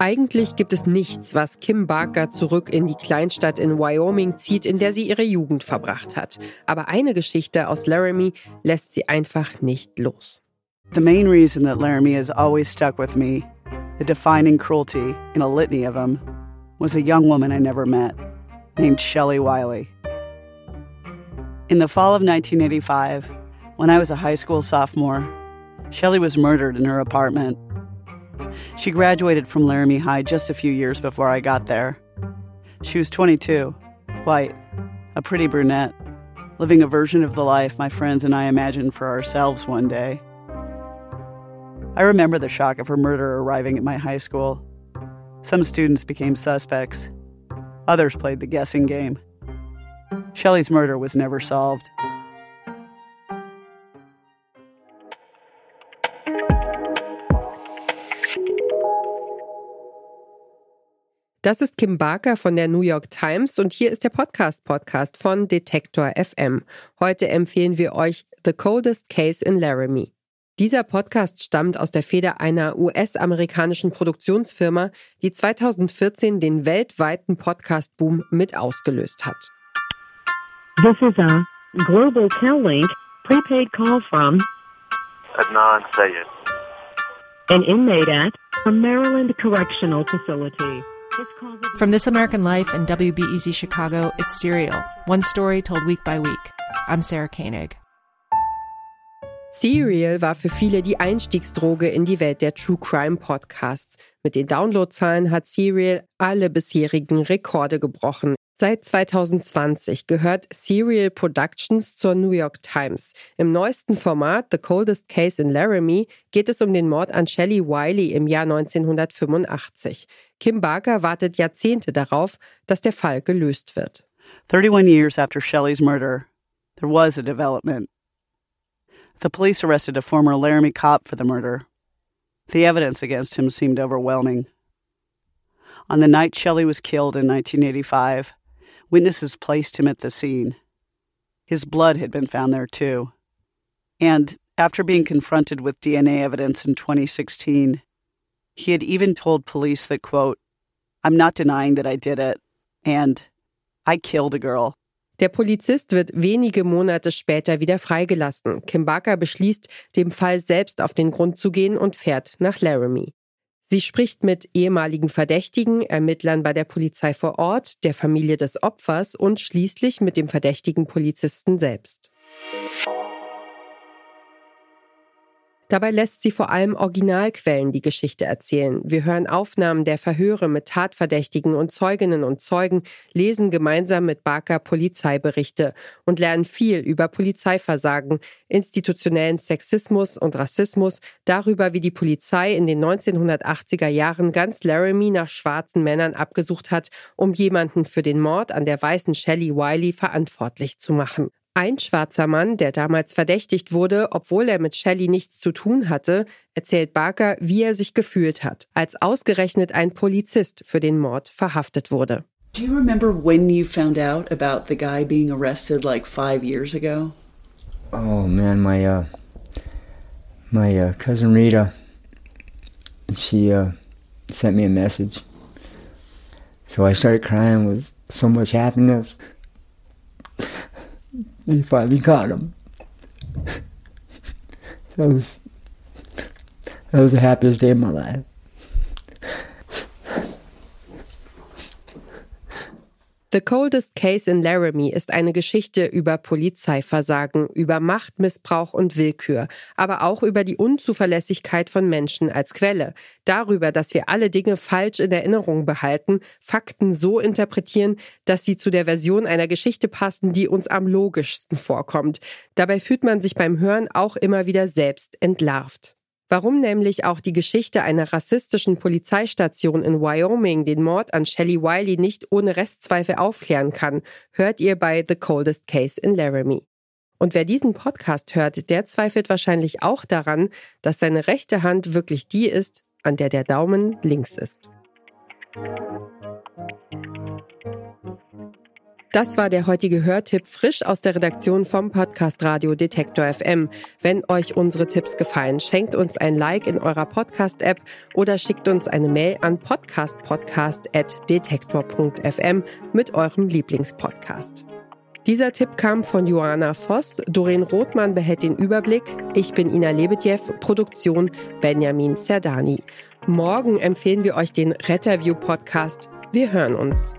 Eigentlich gibt es nichts, was Kim Barker zurück in die Kleinstadt in Wyoming zieht, in der sie ihre Jugend verbracht hat. Aber eine Geschichte aus Laramie lässt sie einfach nicht los. The main reason that Laramie has always stuck with me, the defining cruelty in a litany of them, was a young woman I never met named Shelley Wiley. In the fall of 1985, when I was a high school sophomore, Shelley was murdered in her apartment. She graduated from Laramie High just a few years before I got there. She was 22, white, a pretty brunette, living a version of the life my friends and I imagined for ourselves one day. I remember the shock of her murder arriving at my high school. Some students became suspects, others played the guessing game. Shelley's murder was never solved. Das ist Kim Barker von der New York Times und hier ist der Podcast-Podcast von Detektor FM. Heute empfehlen wir euch The Coldest Case in Laramie. Dieser Podcast stammt aus der Feder einer US-amerikanischen Produktionsfirma, die 2014 den weltweiten Podcast-Boom mit ausgelöst hat. This is a Global Cal-Link prepaid call from Adnan Sayed. an inmate at a Maryland Correctional Facility. From This American Life and WBEZ Chicago, it's Serial, one story told week by week. I'm Sarah Koenig. Serial war für viele die Einstiegsdroge in die Welt der True Crime Podcasts. Mit den Downloadzahlen hat Serial alle bisherigen Rekorde gebrochen. Seit 2020 gehört Serial Productions zur New York Times. Im neuesten Format The Coldest Case in Laramie geht es um den Mord an Shelley Wiley im Jahr 1985. Kim Barker wartet Jahrzehnte darauf, dass der Fall gelöst wird. 31 years after Shelley's murder, there was a development. The police arrested a former Laramie cop for the murder. The evidence against him seemed overwhelming. On the night Shelley was killed in 1985, witnesses placed him at the scene. His blood had been found there too. And after being confronted with DNA evidence in 2016, he had even told police that, quote, I'm not denying that I did it, and I killed a girl. Der Polizist wird wenige Monate später wieder freigelassen. Kim Barker beschließt, dem Fall selbst auf den Grund zu gehen und fährt nach Laramie. Sie spricht mit ehemaligen Verdächtigen, Ermittlern bei der Polizei vor Ort, der Familie des Opfers und schließlich mit dem verdächtigen Polizisten selbst. Dabei lässt sie vor allem Originalquellen die Geschichte erzählen. Wir hören Aufnahmen der Verhöre mit Tatverdächtigen und Zeuginnen und Zeugen, lesen gemeinsam mit Barker Polizeiberichte und lernen viel über Polizeiversagen, institutionellen Sexismus und Rassismus, darüber, wie die Polizei in den 1980er Jahren ganz Laramie nach schwarzen Männern abgesucht hat, um jemanden für den Mord an der weißen Shelley Wiley verantwortlich zu machen. Ein schwarzer Mann, der damals verdächtigt wurde, obwohl er mit Shelley nichts zu tun hatte, erzählt Barker, wie er sich gefühlt hat, als ausgerechnet ein Polizist für den Mord verhaftet wurde. Do you remember when you found out about the guy being arrested like five years ago? Oh man, my uh, my uh, cousin Rita, she uh, sent me a message. So I started crying with so much happiness. They finally caught him. That was that was the happiest day of my life. The Coldest Case in Laramie ist eine Geschichte über Polizeiversagen, über Machtmissbrauch und Willkür, aber auch über die Unzuverlässigkeit von Menschen als Quelle, darüber, dass wir alle Dinge falsch in Erinnerung behalten, Fakten so interpretieren, dass sie zu der Version einer Geschichte passen, die uns am logischsten vorkommt. Dabei fühlt man sich beim Hören auch immer wieder selbst entlarvt. Warum nämlich auch die Geschichte einer rassistischen Polizeistation in Wyoming den Mord an Shelley Wiley nicht ohne Restzweifel aufklären kann, hört ihr bei The Coldest Case in Laramie. Und wer diesen Podcast hört, der zweifelt wahrscheinlich auch daran, dass seine rechte Hand wirklich die ist, an der der Daumen links ist. Das war der heutige Hörtipp frisch aus der Redaktion vom Podcast Radio Detektor FM. Wenn euch unsere Tipps gefallen, schenkt uns ein Like in eurer Podcast-App oder schickt uns eine Mail an podcastpodcast.detektor.fm mit eurem Lieblingspodcast. Dieser Tipp kam von Joanna Voss. Doreen Rothmann behält den Überblick. Ich bin Ina Lebedjew. Produktion Benjamin Serdani. Morgen empfehlen wir euch den Retterview Podcast. Wir hören uns.